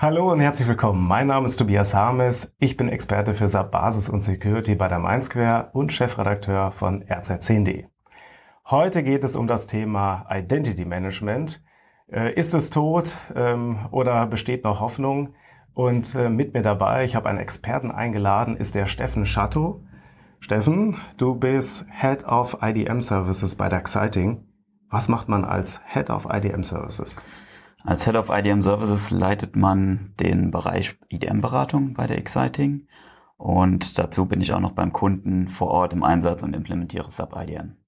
Hallo und herzlich willkommen. Mein Name ist Tobias Harmes. Ich bin Experte für SAP Basis und Security bei der Mainsquare und Chefredakteur von RZ10D. Heute geht es um das Thema Identity Management. Äh, ist es tot ähm, oder besteht noch Hoffnung? Und äh, mit mir dabei, ich habe einen Experten eingeladen, ist der Steffen Schatto. Steffen, du bist Head of IDM Services bei der Exciting. Was macht man als Head of IDM Services? Als Head of IDM Services leitet man den Bereich IDM-Beratung bei der Exciting und dazu bin ich auch noch beim Kunden vor Ort im Einsatz und implementiere SAP IDM.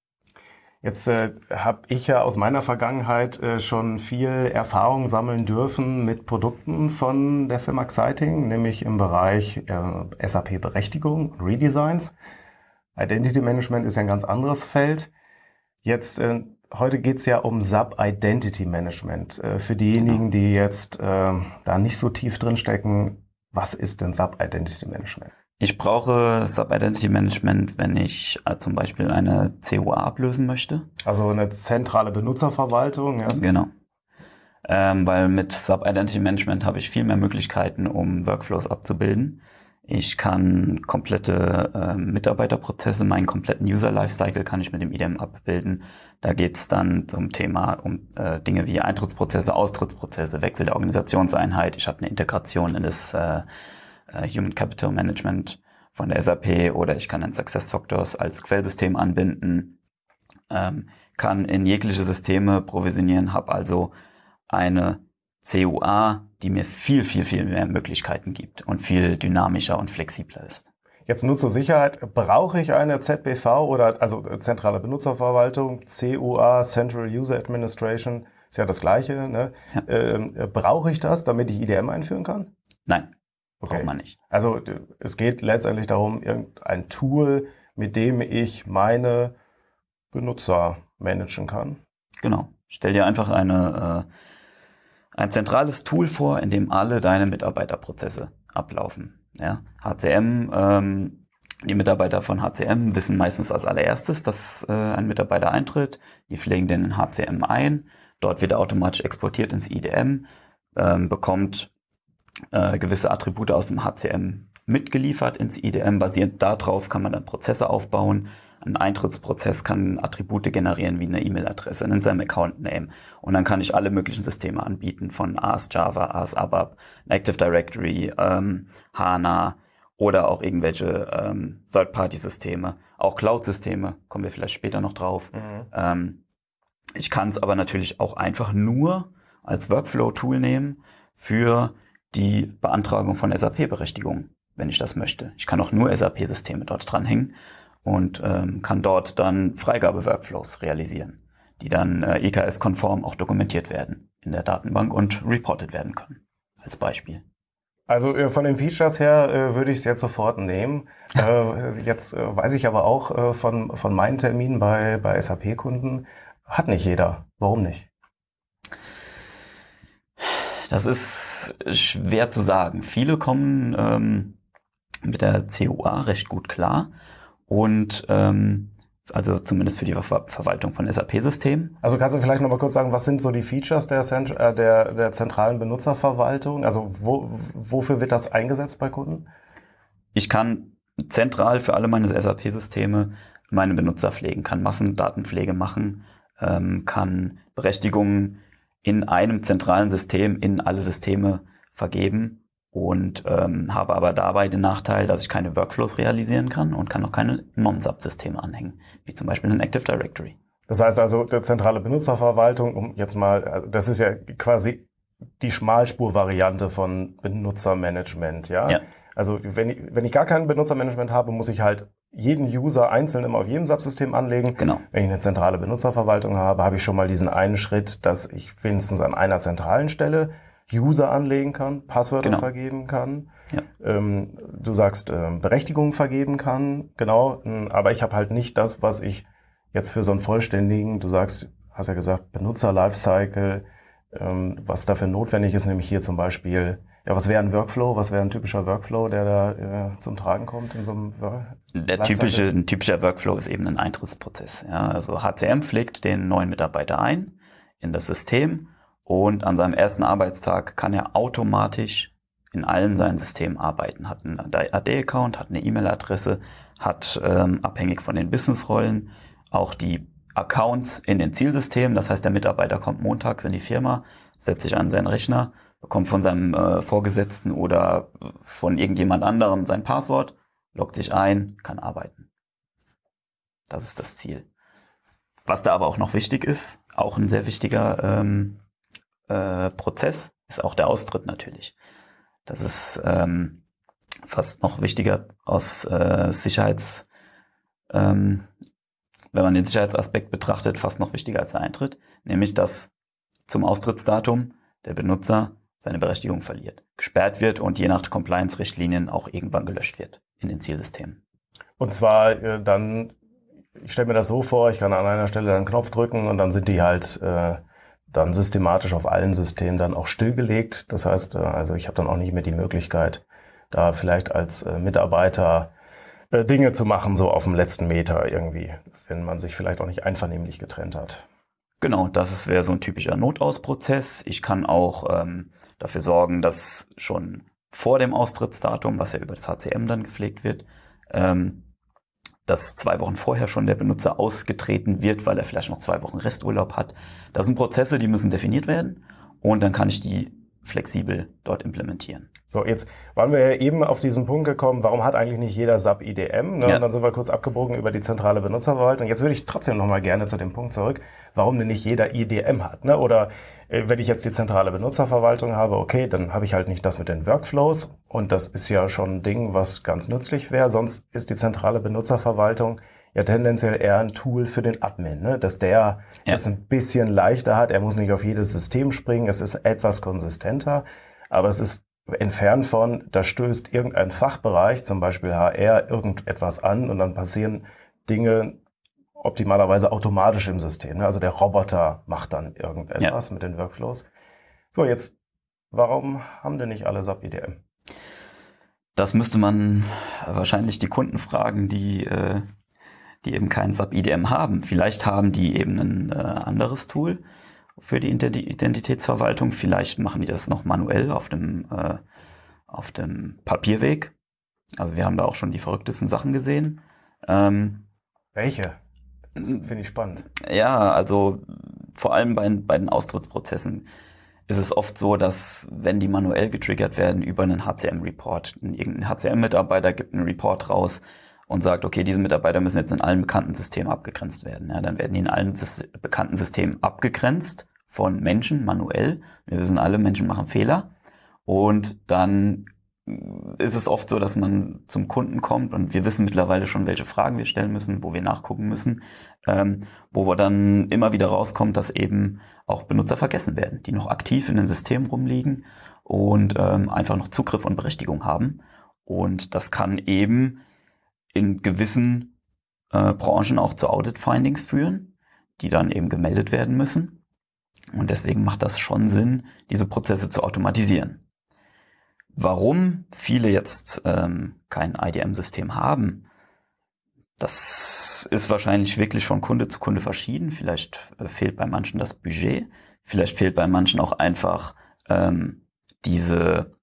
Jetzt äh, habe ich ja aus meiner Vergangenheit äh, schon viel Erfahrung sammeln dürfen mit Produkten von der Firma Exciting, nämlich im Bereich äh, SAP-Berechtigung, Redesigns. Identity Management ist ja ein ganz anderes Feld. Jetzt äh, heute geht's ja um SAP Identity Management. Äh, für diejenigen, genau. die jetzt äh, da nicht so tief drin stecken, was ist denn SAP Identity Management? Ich brauche SAP Identity Management, wenn ich äh, zum Beispiel eine COA ablösen möchte. Also eine zentrale Benutzerverwaltung. Ja. Genau. Ähm, weil mit SAP Identity Management habe ich viel mehr Möglichkeiten, um Workflows abzubilden. Ich kann komplette äh, Mitarbeiterprozesse, meinen kompletten User Lifecycle kann ich mit dem IDM abbilden. Da geht's dann zum Thema um äh, Dinge wie Eintrittsprozesse, Austrittsprozesse, Wechsel der Organisationseinheit. Ich habe eine Integration in das äh, äh Human Capital Management von der SAP oder ich kann ein Success Factors als Quellsystem anbinden, ähm, kann in jegliche Systeme provisionieren, habe also eine CUA, die mir viel, viel, viel mehr Möglichkeiten gibt und viel dynamischer und flexibler ist. Jetzt nur zur Sicherheit, brauche ich eine ZBV oder also zentrale Benutzerverwaltung, CUA, Central User Administration, ist ja das gleiche. Ne? Ja. Ähm, brauche ich das, damit ich IDM einführen kann? Nein, okay. braucht man nicht. Also es geht letztendlich darum, irgendein Tool, mit dem ich meine Benutzer managen kann. Genau. Stell dir einfach eine äh, ein zentrales Tool vor, in dem alle deine Mitarbeiterprozesse ablaufen. Ja, HCM, ähm, die Mitarbeiter von HCM wissen meistens als allererstes, dass äh, ein Mitarbeiter eintritt. Die pflegen den in HCM ein. Dort wird er automatisch exportiert ins IDM, ähm, bekommt äh, gewisse Attribute aus dem HCM mitgeliefert ins IDM. Basierend darauf kann man dann Prozesse aufbauen ein Eintrittsprozess kann Attribute generieren wie eine E-Mail-Adresse in seinem Account-Name. Und dann kann ich alle möglichen Systeme anbieten, von AS Java, AS ABAP, Active Directory, ähm, HANA oder auch irgendwelche ähm, Third-Party-Systeme, auch Cloud-Systeme, kommen wir vielleicht später noch drauf. Mhm. Ähm, ich kann es aber natürlich auch einfach nur als Workflow-Tool nehmen für die Beantragung von SAP-Berechtigungen, wenn ich das möchte. Ich kann auch nur SAP-Systeme dort dranhängen und ähm, kann dort dann Freigabe-Workflows realisieren, die dann äh, EKS-konform auch dokumentiert werden in der Datenbank und reported werden können, als Beispiel. Also äh, von den Features her äh, würde ich es jetzt sofort nehmen. äh, jetzt äh, weiß ich aber auch äh, von, von meinen Terminen bei, bei SAP-Kunden, hat nicht jeder. Warum nicht? Das ist schwer zu sagen. Viele kommen ähm, mit der CUA recht gut klar und ähm, also zumindest für die Ver Verwaltung von SAP-Systemen. Also kannst du vielleicht noch mal kurz sagen, was sind so die Features der, Zent äh, der, der zentralen Benutzerverwaltung? Also wo, wofür wird das eingesetzt bei Kunden? Ich kann zentral für alle meine SAP-Systeme meine Benutzer pflegen, kann Massendatenpflege machen, ähm, kann Berechtigungen in einem zentralen System in alle Systeme vergeben und ähm, habe aber dabei den Nachteil, dass ich keine Workflows realisieren kann und kann auch keine Non-Sub-Systeme anhängen, wie zum Beispiel ein Active Directory. Das heißt also, der zentrale Benutzerverwaltung, um jetzt mal, also das ist ja quasi die Schmalspur-Variante von Benutzermanagement, ja? ja. Also wenn ich, wenn ich gar kein Benutzermanagement habe, muss ich halt jeden User einzeln immer auf jedem Subsystem anlegen. Genau. Wenn ich eine zentrale Benutzerverwaltung habe, habe ich schon mal diesen einen Schritt, dass ich wenigstens an einer zentralen Stelle User anlegen kann, Passwörter genau. vergeben kann. Ja. Ähm, du sagst, ähm, Berechtigungen vergeben kann, genau. Aber ich habe halt nicht das, was ich jetzt für so einen vollständigen, du sagst, hast ja gesagt, Benutzer-Lifecycle, ähm, was dafür notwendig ist, nämlich hier zum Beispiel, ja, was wäre ein Workflow, was wäre ein typischer Workflow, der da äh, zum Tragen kommt in so einem Der typische, ein typischer Workflow ist eben ein Eintrittsprozess. Ja, also HCM pflegt den neuen Mitarbeiter ein in das System und an seinem ersten Arbeitstag kann er automatisch in allen seinen Systemen arbeiten. Hat einen AD-Account, hat eine E-Mail-Adresse, hat ähm, abhängig von den Businessrollen auch die Accounts in den Zielsystemen. Das heißt, der Mitarbeiter kommt montags in die Firma, setzt sich an seinen Rechner, bekommt von seinem äh, Vorgesetzten oder von irgendjemand anderem sein Passwort, loggt sich ein, kann arbeiten. Das ist das Ziel. Was da aber auch noch wichtig ist, auch ein sehr wichtiger ähm, äh, Prozess, ist auch der Austritt natürlich. Das ist ähm, fast noch wichtiger aus äh, Sicherheits, ähm, wenn man den Sicherheitsaspekt betrachtet, fast noch wichtiger als der Eintritt, nämlich dass zum Austrittsdatum der Benutzer seine Berechtigung verliert, gesperrt wird und je nach Compliance-Richtlinien auch irgendwann gelöscht wird in den Zielsystemen. Und zwar äh, dann, ich stelle mir das so vor, ich kann an einer Stelle einen Knopf drücken und dann sind die halt äh, dann systematisch auf allen Systemen dann auch stillgelegt. Das heißt, äh, also ich habe dann auch nicht mehr die Möglichkeit, da vielleicht als äh, Mitarbeiter äh, Dinge zu machen, so auf dem letzten Meter irgendwie, wenn man sich vielleicht auch nicht einvernehmlich getrennt hat. Genau, das wäre so ein typischer Notausprozess. Ich kann auch ähm, dafür sorgen, dass schon vor dem Austrittsdatum, was ja über das HCM dann gepflegt wird, ähm, dass zwei Wochen vorher schon der Benutzer ausgetreten wird, weil er vielleicht noch zwei Wochen Resturlaub hat. Das sind Prozesse, die müssen definiert werden und dann kann ich die flexibel dort implementieren. So, jetzt waren wir ja eben auf diesen Punkt gekommen, warum hat eigentlich nicht jeder SAP IDM? Ne? Ja. Und dann sind wir kurz abgebogen über die zentrale Benutzerverwaltung. Jetzt würde ich trotzdem nochmal gerne zu dem Punkt zurück, warum denn nicht jeder IDM hat. Ne? Oder äh, wenn ich jetzt die zentrale Benutzerverwaltung habe, okay, dann habe ich halt nicht das mit den Workflows und das ist ja schon ein Ding, was ganz nützlich wäre. Sonst ist die zentrale Benutzerverwaltung ja tendenziell eher ein Tool für den Admin, ne? dass der ja. es ein bisschen leichter hat. Er muss nicht auf jedes System springen. Es ist etwas konsistenter, aber es ist entfernt von, da stößt irgendein Fachbereich, zum Beispiel HR, irgendetwas an und dann passieren Dinge optimalerweise automatisch im System. Ne? Also der Roboter macht dann irgendetwas ja. mit den Workflows. So, jetzt, warum haben denn nicht alle SAP IDM? Das müsste man wahrscheinlich die Kunden fragen, die äh, die eben kein SAP-IDM haben. Vielleicht haben die eben ein äh, anderes Tool für die Identitätsverwaltung. Vielleicht machen die das noch manuell auf dem, äh, auf dem Papierweg. Also wir haben da auch schon die verrücktesten Sachen gesehen. Ähm, Welche? Das finde ich spannend. Ja, also vor allem bei, bei den Austrittsprozessen ist es oft so, dass wenn die manuell getriggert werden über einen HCM-Report, irgendein HCM-Mitarbeiter gibt einen Report raus, und sagt, okay, diese Mitarbeiter müssen jetzt in allen bekannten Systemen abgegrenzt werden. Ja, dann werden die in allen bekannten Systemen abgegrenzt von Menschen manuell. Wir wissen alle, Menschen machen Fehler. Und dann ist es oft so, dass man zum Kunden kommt und wir wissen mittlerweile schon, welche Fragen wir stellen müssen, wo wir nachgucken müssen, ähm, wo wir dann immer wieder rauskommt, dass eben auch Benutzer vergessen werden, die noch aktiv in dem System rumliegen und ähm, einfach noch Zugriff und Berechtigung haben. Und das kann eben in gewissen äh, Branchen auch zu Audit-Findings führen, die dann eben gemeldet werden müssen. Und deswegen macht das schon Sinn, diese Prozesse zu automatisieren. Warum viele jetzt ähm, kein IDM-System haben, das ist wahrscheinlich wirklich von Kunde zu Kunde verschieden. Vielleicht äh, fehlt bei manchen das Budget, vielleicht fehlt bei manchen auch einfach ähm, diese,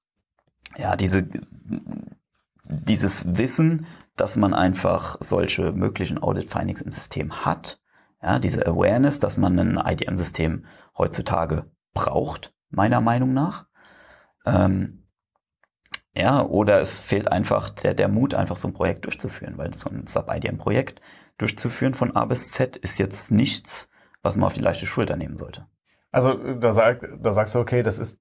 ja, diese, dieses Wissen, dass man einfach solche möglichen Audit Findings im System hat. Ja, diese Awareness, dass man ein IDM-System heutzutage braucht, meiner Meinung nach. Ähm, ja, oder es fehlt einfach der, der Mut, einfach so ein Projekt durchzuführen, weil so ein Sub-IDM-Projekt durchzuführen von A bis Z ist jetzt nichts, was man auf die leichte Schulter nehmen sollte. Also da, sag, da sagst du, okay, das ist,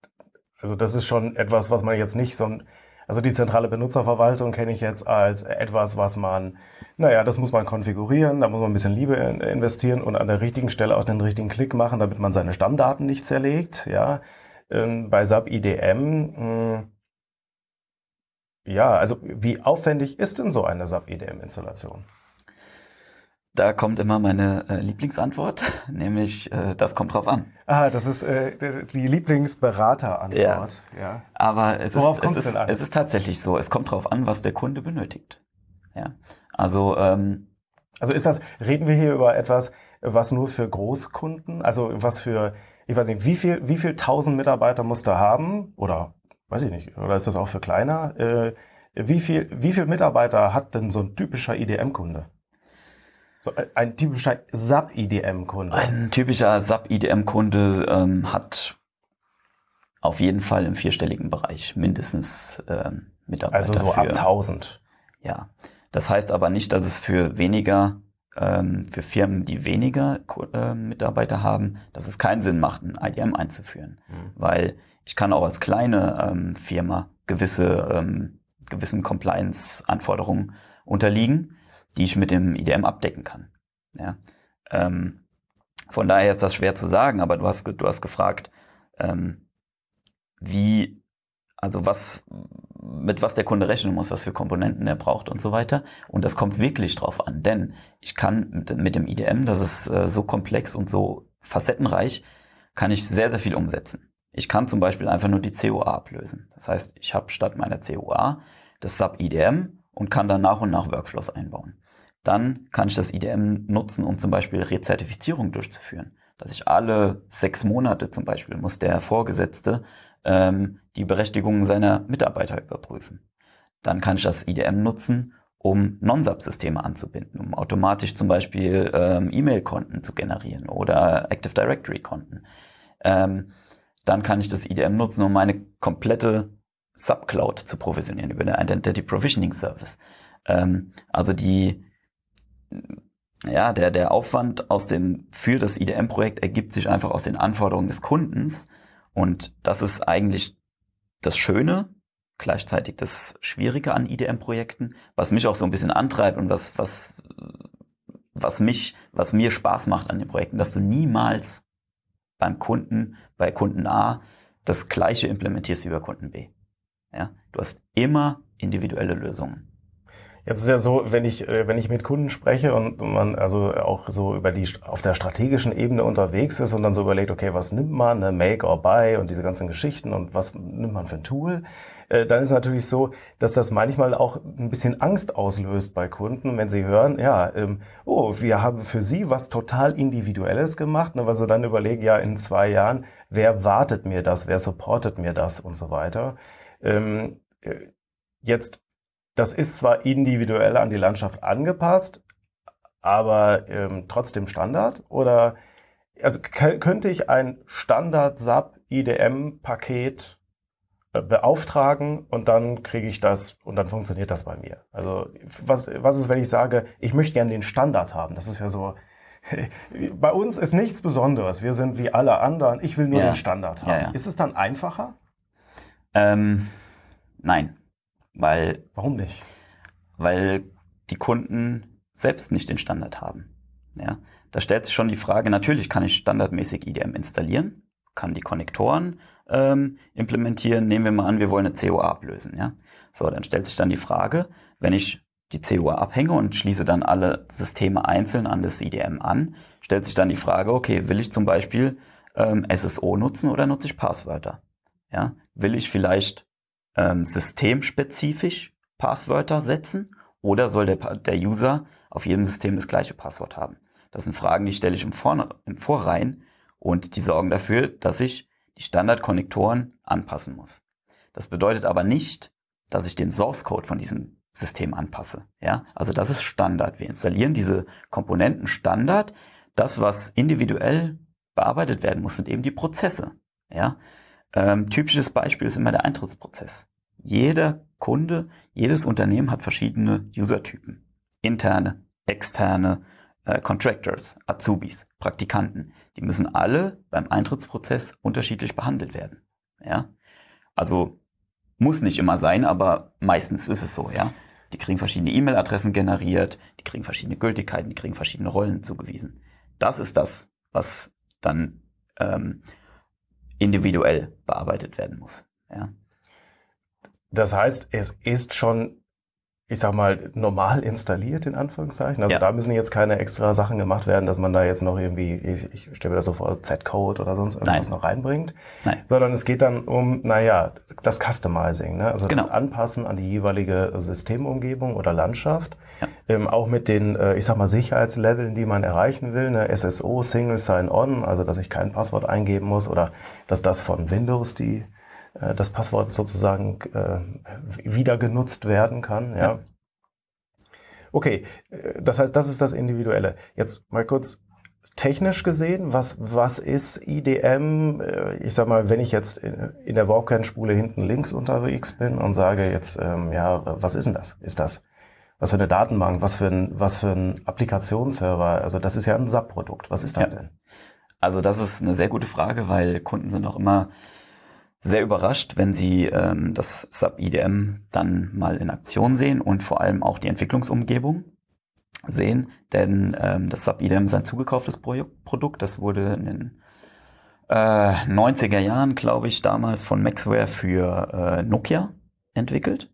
also das ist schon etwas, was man jetzt nicht so ein also die zentrale Benutzerverwaltung kenne ich jetzt als etwas, was man, naja, das muss man konfigurieren, da muss man ein bisschen Liebe investieren und an der richtigen Stelle auch den richtigen Klick machen, damit man seine Stammdaten nicht zerlegt. Ja, ähm, bei SAP IDM, hm, ja, also wie aufwendig ist denn so eine SAP IDM Installation? Da kommt immer meine äh, Lieblingsantwort, nämlich äh, das kommt drauf an. Ah, das ist äh, die Lieblingsberaterantwort. Ja. ja. Aber es Worauf ist, es, ist, es ist tatsächlich so, es kommt drauf an, was der Kunde benötigt. Ja. Also, ähm, also ist das, reden wir hier über etwas, was nur für Großkunden, also was für ich weiß nicht, wie viel, wie viel tausend Mitarbeiter musst du haben? Oder, weiß ich nicht, oder ist das auch für kleiner? Äh, wie viel, wie viel Mitarbeiter hat denn so ein typischer IDM-Kunde? So ein typischer SAP-IDM-Kunde. Ein typischer SAP-IDM-Kunde ähm, hat auf jeden Fall im vierstelligen Bereich mindestens ähm, Mitarbeiter. Also so für, ab 1000. Ja. Das heißt aber nicht, dass es für weniger, ähm, für Firmen, die weniger äh, Mitarbeiter haben, dass es keinen Sinn macht, ein IDM einzuführen. Mhm. Weil ich kann auch als kleine ähm, Firma gewisse, ähm, gewissen Compliance-Anforderungen unterliegen, die ich mit dem IDM abdecken kann. Ja. Ähm, von daher ist das schwer zu sagen, aber du hast, du hast gefragt, ähm, wie, also was, mit was der Kunde rechnen muss, was für Komponenten er braucht und so weiter. Und das kommt wirklich drauf an, denn ich kann mit, dem IDM, das ist äh, so komplex und so facettenreich, kann ich sehr, sehr viel umsetzen. Ich kann zum Beispiel einfach nur die COA ablösen. Das heißt, ich habe statt meiner COA das Sub-IDM und kann dann nach und nach Workflows einbauen. Dann kann ich das IDM nutzen, um zum Beispiel Rezertifizierung durchzuführen. Dass ich alle sechs Monate zum Beispiel muss der Vorgesetzte ähm, die Berechtigungen seiner Mitarbeiter überprüfen. Dann kann ich das IDM nutzen, um Non-Sub-Systeme anzubinden, um automatisch zum Beispiel ähm, E-Mail-Konten zu generieren oder Active Directory-Konten. Ähm, dann kann ich das IDM nutzen, um meine komplette Subcloud zu provisionieren über den Identity Provisioning Service. Ähm, also die, ja, der, der Aufwand aus dem, für das IDM-Projekt ergibt sich einfach aus den Anforderungen des Kundens und das ist eigentlich das Schöne, gleichzeitig das Schwierige an IDM-Projekten, was mich auch so ein bisschen antreibt und was, was, was mich, was mir Spaß macht an den Projekten, dass du niemals beim Kunden, bei Kunden A das gleiche implementierst wie bei Kunden B. Ja, du hast immer individuelle Lösungen. Jetzt ist ja so, wenn ich, äh, wenn ich mit Kunden spreche und man also auch so über die, auf der strategischen Ebene unterwegs ist und dann so überlegt, okay, was nimmt man, ne, Make or Buy und diese ganzen Geschichten und was nimmt man für ein Tool, äh, dann ist natürlich so, dass das manchmal auch ein bisschen Angst auslöst bei Kunden, wenn sie hören, ja, ähm, oh, wir haben für sie was total Individuelles gemacht, ne, weil sie dann überlegen, ja, in zwei Jahren, wer wartet mir das, wer supportet mir das und so weiter. Ähm, äh, jetzt das ist zwar individuell an die Landschaft angepasst, aber ähm, trotzdem Standard? Oder also könnte ich ein Standard SAP IDM Paket äh, beauftragen und dann kriege ich das und dann funktioniert das bei mir. Also was, was ist, wenn ich sage, ich möchte gerne den Standard haben? Das ist ja so, bei uns ist nichts Besonderes. Wir sind wie alle anderen. Ich will nur ja. den Standard haben. Ja, ja. Ist es dann einfacher? Ähm, nein. Weil. Warum nicht? Weil die Kunden selbst nicht den Standard haben. Ja, da stellt sich schon die Frage, natürlich kann ich standardmäßig IDM installieren, kann die Konnektoren ähm, implementieren. Nehmen wir mal an, wir wollen eine COA ablösen. Ja? So, dann stellt sich dann die Frage, wenn ich die COA abhänge und schließe dann alle Systeme einzeln an das IDM an, stellt sich dann die Frage, okay, will ich zum Beispiel ähm, SSO nutzen oder nutze ich Passwörter? Ja? Will ich vielleicht ähm, systemspezifisch Passwörter setzen oder soll der, der User auf jedem System das gleiche Passwort haben? Das sind Fragen, die stelle ich im, Vor im Vorrein und die sorgen dafür, dass ich die Standardkonnektoren anpassen muss. Das bedeutet aber nicht, dass ich den Source Code von diesem System anpasse. Ja, also das ist Standard. Wir installieren diese Komponenten Standard. Das, was individuell bearbeitet werden muss, sind eben die Prozesse. Ja, ähm, typisches Beispiel ist immer der Eintrittsprozess. Jeder Kunde, jedes Unternehmen hat verschiedene Usertypen. Interne, externe, äh, Contractors, Azubis, Praktikanten. Die müssen alle beim Eintrittsprozess unterschiedlich behandelt werden. Ja? Also muss nicht immer sein, aber meistens ist es so, ja. Die kriegen verschiedene E-Mail-Adressen generiert, die kriegen verschiedene Gültigkeiten, die kriegen verschiedene Rollen zugewiesen. Das ist das, was dann ähm, individuell bearbeitet werden muss. Ja. Das heißt, es ist schon ich sag mal, normal installiert, in Anführungszeichen. Also Ja. da müssen jetzt keine extra Sachen gemacht werden, dass man da jetzt noch irgendwie, ich, ich stelle mir das so vor, Z-Code oder sonst irgendwas Nein. noch reinbringt. Nein. Sondern es geht dann um, naja, das Customizing, ne? also das Genau. Anpassen an die jeweilige Systemumgebung oder Landschaft. Ja. Ähm, auch mit den, äh, ich sag mal, Sicherheitsleveln, die man erreichen will, ne? SSO, Single Sign-On, also dass ich kein Passwort eingeben muss oder dass das von Windows die äh, das Passwort sozusagen äh, wieder genutzt werden kann. Ja. Ja. Okay, äh, das heißt, das ist das Individuelle. Jetzt mal kurz technisch gesehen, was, was ist IDM? Äh, Ich sag mal, wenn ich jetzt in in der Walkern-Spule hinten links unterwegs bin und sage jetzt, ähm, ja, was ist denn das? Ist das was für eine Datenbank? Was für ein, was für ein Applikationsserver? Also das ist ja ein SAP-Produkt. Was ist das Ja. denn? Also das ist eine sehr gute Frage, weil Kunden sind auch immer sehr überrascht, wenn sie ähm, das SAP IDM dann mal in Aktion sehen und vor allem auch die Entwicklungsumgebung sehen, denn ähm, das SAP IDM ist ein zugekauftes Pro Produkt, das wurde in den äh, 90er Jahren, glaube ich, damals von Maxware für äh, Nokia entwickelt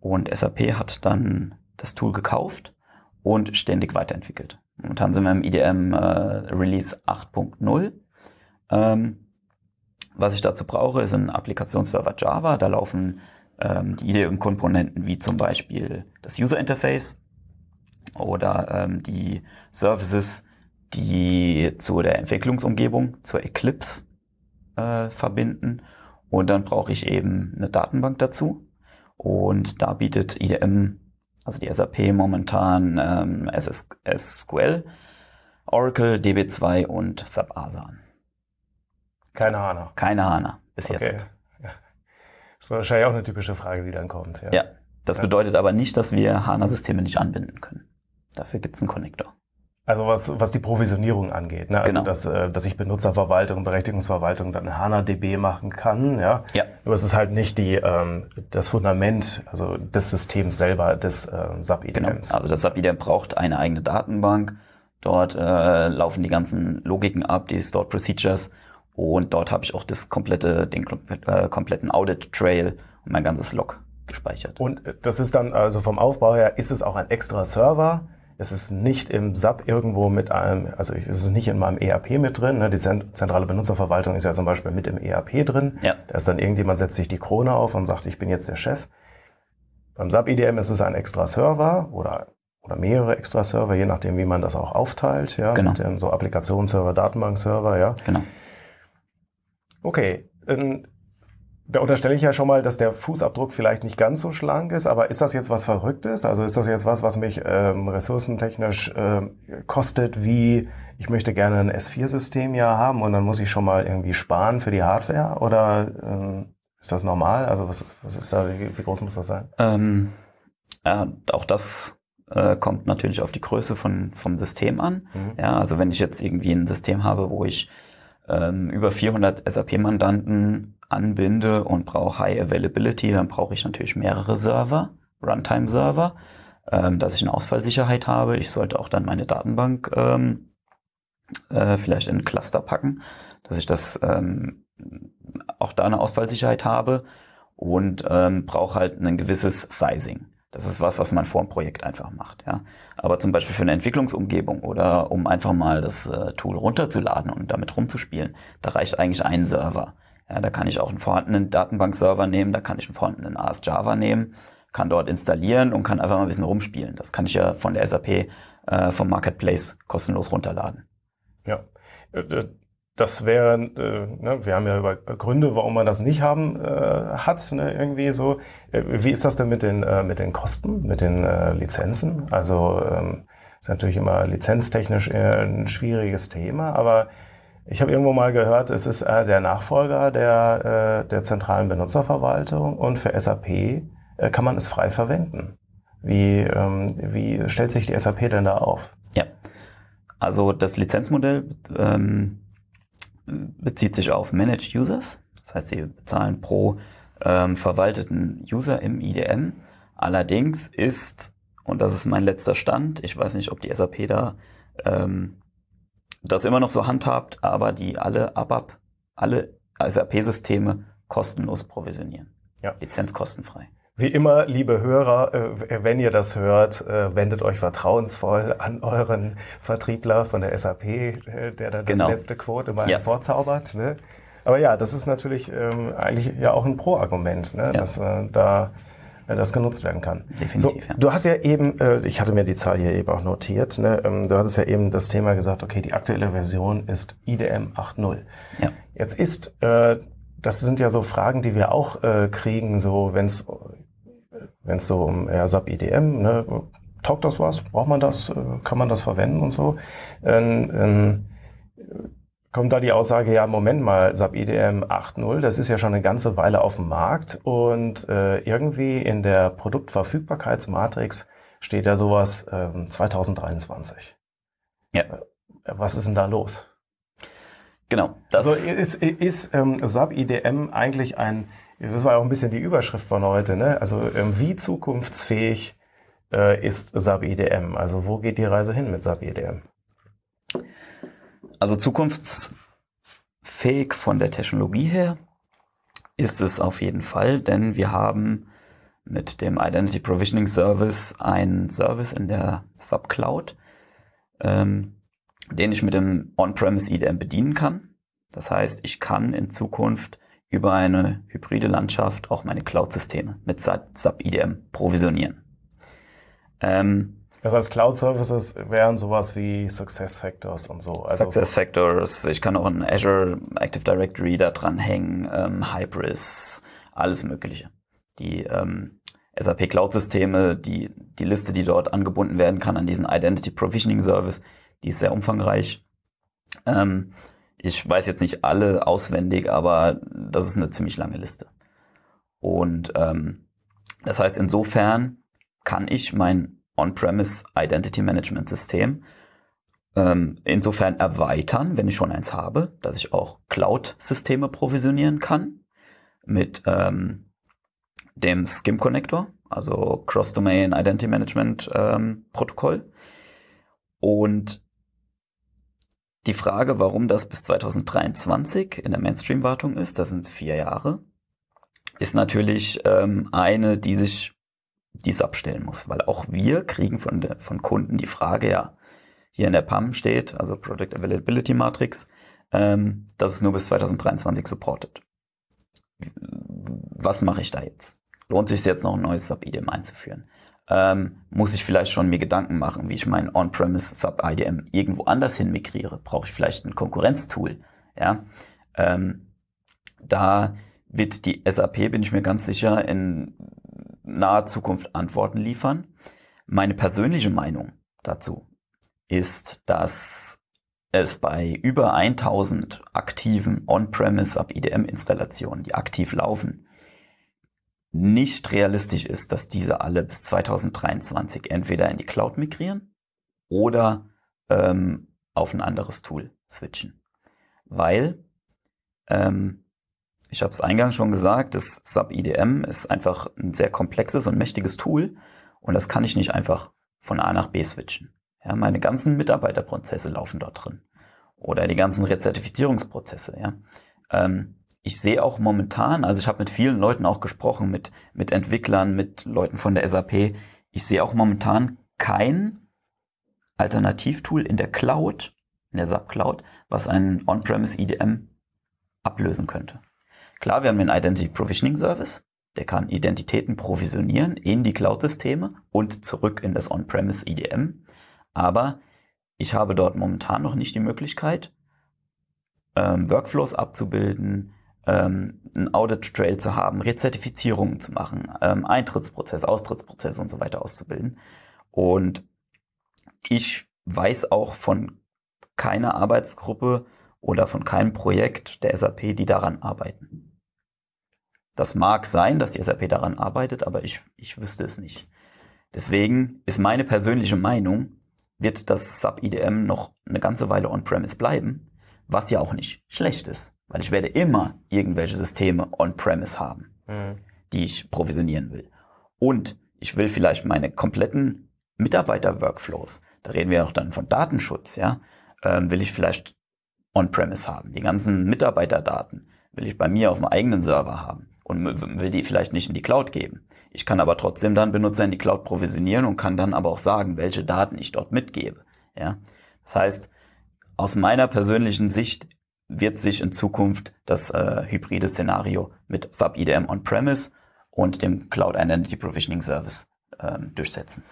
und SAP hat dann das Tool gekauft und ständig weiterentwickelt. Momentan sind wir im IDM äh, Release 8.0. Ähm, was ich dazu brauche, ist ein Applikationsserver Java. Da laufen ähm, die IDM-Komponenten wie zum Beispiel das User Interface oder ähm, die Services, die zu der Entwicklungsumgebung, zur Eclipse äh, verbinden. Und dann brauche ich eben eine Datenbank dazu. Und da bietet IDM, also die SAP momentan ähm, SS SQL, Oracle, DB2 und SAP ASA an. Keine Ahnung. Keine HANA bis Okay. jetzt. Ja. Das ist wahrscheinlich auch eine typische Frage, die dann kommt. Ja. Ja, das Ja. bedeutet aber nicht, dass wir HANA-Systeme nicht anbinden können. Dafür gibt es einen Connector. Also was, was die Provisionierung angeht, ne? also Genau. dass, äh, dass ich Benutzerverwaltung, Berechtigungsverwaltung dann HANA-DB machen kann, ja. Ja. Aber es ist halt nicht die, ähm, das Fundament, also des Systems selber, des äh, SAP Genau. Also das SAP IDM braucht eine eigene Datenbank. Dort äh, laufen die ganzen Logiken ab, die Stored Procedures. Und dort habe ich auch das komplette, den äh, kompletten Audit-Trail und mein ganzes Log gespeichert. Und äh, das ist dann, also vom Aufbau her, ist es auch ein extra Server. Es ist nicht im SAP irgendwo mit einem, also es ist nicht in meinem ERP mit drin. Ne? Die zent- zentrale Benutzerverwaltung ist ja zum Beispiel mit im ERP drin. Ja. Da ist dann irgendjemand, setzt sich die Krone auf und sagt, ich bin jetzt der Chef. Beim SAP IDM ist es ein extra Server oder, oder mehrere extra Server, je nachdem, wie man das auch aufteilt. Ja? Genau. Mit den so Applikationsserver, Datenbankserver, ja. Genau. Okay, ähm, da unterstelle ich ja schon mal, dass der Fußabdruck vielleicht nicht ganz so schlank ist, aber ist das jetzt was Verrücktes? Also ist das jetzt was, was mich ähm, ressourcentechnisch ähm, kostet, wie ich möchte gerne ein S4-System ja haben und dann muss ich schon mal irgendwie sparen für die Hardware? Oder ähm, ist das normal? Also was, was ist da, wie, wie groß muss das sein? Ähm, ja, auch das äh, kommt natürlich auf die Größe von, vom System an. Mhm. Ja, also wenn ich jetzt irgendwie ein System habe, wo ich ähm, über 400 SAP-Mandanten anbinde und brauche High Availability, dann brauche ich natürlich mehrere Server, Runtime-Server, ähm, dass ich eine Ausfallsicherheit habe. Ich sollte auch dann meine Datenbank ähm, äh, vielleicht in ein Cluster packen, dass ich das ähm, auch da eine Ausfallsicherheit habe und ähm, brauche halt ein gewisses Sizing. Das ist was, was man vor dem Projekt einfach macht. Ja. Aber zum Beispiel für eine Entwicklungsumgebung oder um einfach mal das äh, Tool runterzuladen und damit rumzuspielen, da reicht eigentlich ein Server. Ja, da kann ich auch einen vorhandenen Datenbankserver nehmen, da kann ich einen vorhandenen AS Java nehmen, kann dort installieren und kann einfach mal ein bisschen rumspielen. Das kann ich ja von der SAP äh, vom Marketplace kostenlos runterladen. Ja. Das wäre, äh, ne, wir haben ja über Gründe, warum man das nicht haben äh, hat, ne, irgendwie so. Äh, wie ist das denn mit den, äh, mit den Kosten, mit den äh, Lizenzen? Also ähm, ist natürlich immer lizenztechnisch ein schwieriges Thema, aber ich habe irgendwo mal gehört, es ist äh, der Nachfolger der, äh, der zentralen Benutzerverwaltung und für SAP äh, kann man es frei verwenden. Wie, ähm, wie stellt sich die SAP denn da auf? Ja, also das Lizenzmodell ähm, bezieht sich auf Managed Users. Das heißt, sie bezahlen pro ähm, verwalteten User im IDM. Allerdings ist, und das ist mein letzter Stand, ich weiß nicht, ob die SAP da ähm, das immer noch so handhabt, aber die alle ABAP, alle SAP-Systeme kostenlos provisionieren. Ja. Lizenzkostenfrei. Wie immer, liebe Hörer, äh, wenn ihr das hört, äh, wendet euch vertrauensvoll an euren Vertriebler von der SAP, äh, der dann genau. das letzte Quote mal ja. hervorzaubert. Ne? Aber ja, das ist natürlich ähm, eigentlich ja auch ein Pro-Argument, ne? ja. dass äh, da äh, das genutzt werden kann. Definitiv. So, ja. Du hast ja eben, äh, ich hatte mir die Zahl hier eben auch notiert, ne? ähm, du hattest ja eben das Thema gesagt, okay, die aktuelle Version ist IDM 8.0. Ja. Jetzt ist, das sind ja so Fragen, die wir auch äh, kriegen, so wenn es wenn es so um ja, SAP IDM, ne, taugt das was? Braucht man das? Äh, kann man das verwenden und so? Ähm, ähm, kommt da die Aussage, ja, Moment mal, SAP IDM 8.0, das ist ja schon eine ganze Weile auf dem Markt und äh, irgendwie in der Produktverfügbarkeitsmatrix steht ja sowas äh, 2023. Ja. Äh, was ist denn da los? Genau. Das also ist, ist ähm, SAP IDM eigentlich ein, das war ja auch ein bisschen die Überschrift von heute, ne? Also ähm, wie zukunftsfähig äh, ist SAP IDM? Also wo geht die Reise hin mit SAP IDM? Also zukunftsfähig von der Technologie her ist es auf jeden Fall, denn wir haben mit dem Identity Provisioning Service einen Service in der Subcloud, ähm, den ich mit dem On-Premise IDM bedienen kann. Das heißt, ich kann in Zukunft über eine hybride Landschaft auch meine Cloud-Systeme mit SAP IDM provisionieren. Ähm, das heißt, Cloud Services wären sowas wie Success Factors und so. Also Success Factors, ich kann auch ein Azure Active Directory da dran hängen, ähm, Hybris, alles Mögliche. Die ähm, SAP Cloud Systeme, die, die Liste, die dort angebunden werden kann an diesen Identity Provisioning Service, die ist sehr umfangreich. Ähm, ich weiß jetzt nicht alle auswendig, aber das ist eine ziemlich lange Liste. Und ähm, das heißt, insofern kann ich mein On-Premise Identity Management System ähm, insofern erweitern, wenn ich schon eins habe, dass ich auch Cloud-Systeme provisionieren kann mit ähm, dem SCIM Connector, also Cross-Domain Identity Management ähm, Protokoll. Und die Frage, warum das bis 2023 in der Mainstream-Wartung ist, das sind vier Jahre, ist natürlich ähm, eine, die sich dies abstellen muss. Weil auch wir kriegen von, der, von Kunden die Frage, ja, hier in der PAM steht, also Product Availability Matrix, ähm, dass es nur bis 2023 supportet. Was mache ich da jetzt? Lohnt sich jetzt noch ein neues Sub-IDM einzuführen? Ähm, muss ich vielleicht schon mir Gedanken machen, wie ich mein On-Premise Sub-IDM irgendwo anders hin migriere? Brauche ich vielleicht ein Konkurrenztool? Ja, ähm, da wird die SAP, bin ich mir ganz sicher, in naher Zukunft Antworten liefern. Meine persönliche Meinung dazu ist, dass es bei über 1000 aktiven On-Premise ab IDM-Installationen, die aktiv laufen, nicht realistisch ist, dass diese alle bis 2023 entweder in die Cloud migrieren oder ähm, auf ein anderes Tool switchen. Weil ähm, ich habe es eingangs schon gesagt, das SAP IDM ist einfach ein sehr komplexes und mächtiges Tool und das kann ich nicht einfach von A nach B switchen. Ja, meine ganzen Mitarbeiterprozesse laufen dort drin oder die ganzen Rezertifizierungsprozesse. Ja. Ähm, ich sehe auch momentan, also ich habe mit vielen Leuten auch gesprochen, mit, mit Entwicklern, mit Leuten von der SAP, ich sehe auch momentan kein Alternativtool in der Cloud, in der SAP Cloud, was einen On-Premise IDM ablösen könnte. Klar, wir haben den Identity Provisioning Service. Der kann Identitäten provisionieren in die Cloud-Systeme und zurück in das On-Premise IDM. Aber ich habe dort momentan noch nicht die Möglichkeit, ähm, Workflows abzubilden, ähm, einen Audit-Trail zu haben, Rezertifizierungen zu machen, ähm, Eintrittsprozess, Austrittsprozess und so weiter auszubilden. Und ich weiß auch von keiner Arbeitsgruppe oder von keinem Projekt der SAP, die daran arbeiten. Das mag sein, dass die SAP daran arbeitet, aber ich, ich wüsste es nicht. Deswegen ist meine persönliche Meinung, wird das SAP IDM noch eine ganze Weile on-premise bleiben, was ja auch nicht schlecht ist, weil ich werde immer irgendwelche Systeme on-premise haben, mhm. die ich provisionieren will. Und ich will vielleicht meine kompletten Mitarbeiter-Workflows, da reden wir auch dann von Datenschutz, ja, ähm, will ich vielleicht on-premise haben. Die ganzen Mitarbeiterdaten will ich bei mir auf dem eigenen Server haben und will die vielleicht nicht in die Cloud geben. Ich kann aber trotzdem dann Benutzer in die Cloud provisionieren und kann dann aber auch sagen, welche Daten ich dort mitgebe. Ja? Das heißt, aus meiner persönlichen Sicht wird sich in Zukunft das äh, hybride Szenario mit SAP IDM On-Premise und dem Cloud Identity Provisioning Service ähm, durchsetzen.